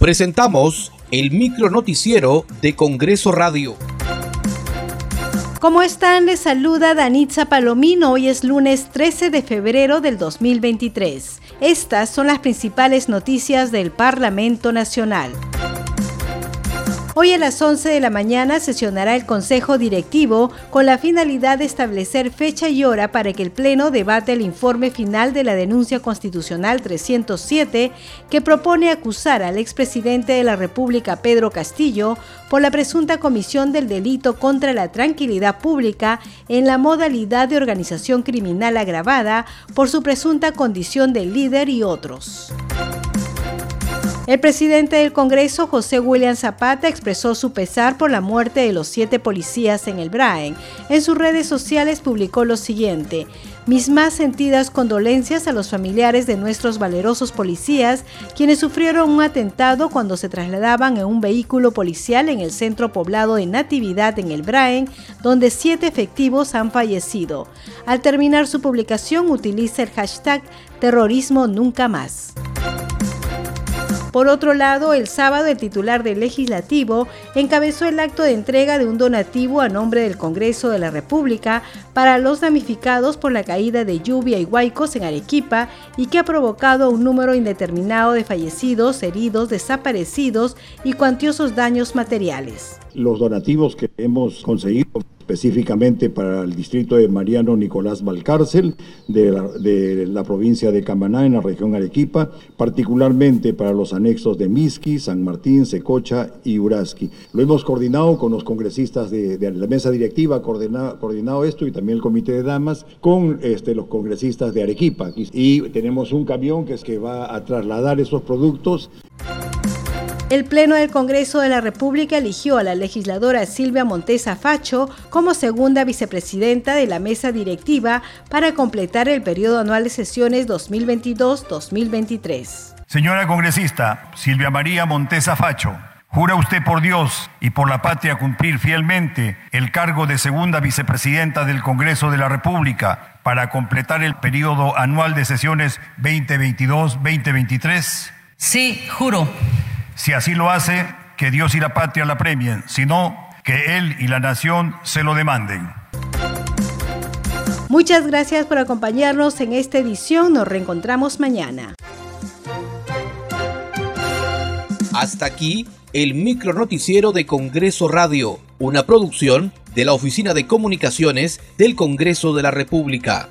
Presentamos el micro noticiero de Congreso Radio. ¿Cómo están? Les saluda Danitza Palomino. Hoy es lunes 13 de febrero del 2023. Estas son las principales noticias del Parlamento Nacional. Hoy a las 11 de la mañana sesionará el Consejo Directivo con la finalidad de establecer fecha y hora para que el Pleno debate el informe final de la denuncia constitucional 307 que propone acusar al expresidente de la República Pedro Castillo por la presunta comisión del delito contra la tranquilidad pública en la modalidad de organización criminal agravada por su presunta condición de líder y otros. El presidente del Congreso, José William Zapata, expresó su pesar por la muerte de los siete policías en el Braen. En sus redes sociales publicó lo siguiente. Mis más sentidas condolencias a los familiares de nuestros valerosos policías, quienes sufrieron un atentado cuando se trasladaban en un vehículo policial en el centro poblado de Natividad en el Braen, donde siete efectivos han fallecido. Al terminar su publicación utiliza el hashtag terrorismo nunca más. Por otro lado, el sábado el titular del legislativo encabezó el acto de entrega de un donativo a nombre del Congreso de la República para los damnificados por la caída de lluvia y huaicos en Arequipa y que ha provocado un número indeterminado de fallecidos, heridos, desaparecidos y cuantiosos daños materiales. Los donativos que hemos conseguido específicamente para el distrito de Mariano Nicolás Valcárcel, de la, provincia de Camaná, en la región Arequipa, particularmente para los anexos de Misqui, San Martín, Secocha y Uraski. Lo hemos coordinado con los congresistas de, la mesa directiva, coordinado, coordinado esto y también el comité de damas, con este, los congresistas de Arequipa. Y, y tenemos un camión que es que va a trasladar esos productos. El Pleno del Congreso de la República eligió a la legisladora Silvia Montesa Facho como segunda vicepresidenta de la mesa directiva para completar el periodo anual de sesiones 2022-2023. Señora congresista Silvia María Montesa Facho, ¿jura usted por Dios y por la patria cumplir fielmente el cargo de segunda vicepresidenta del Congreso de la República para completar el periodo anual de sesiones 2022-2023? Sí, juro. Si así lo hace, que Dios y la patria la premien, si no, que Él y la nación se lo demanden. Muchas gracias por acompañarnos en esta edición. Nos reencontramos mañana. Hasta aquí el micro noticiero de Congreso Radio, una producción de la Oficina de Comunicaciones del Congreso de la República.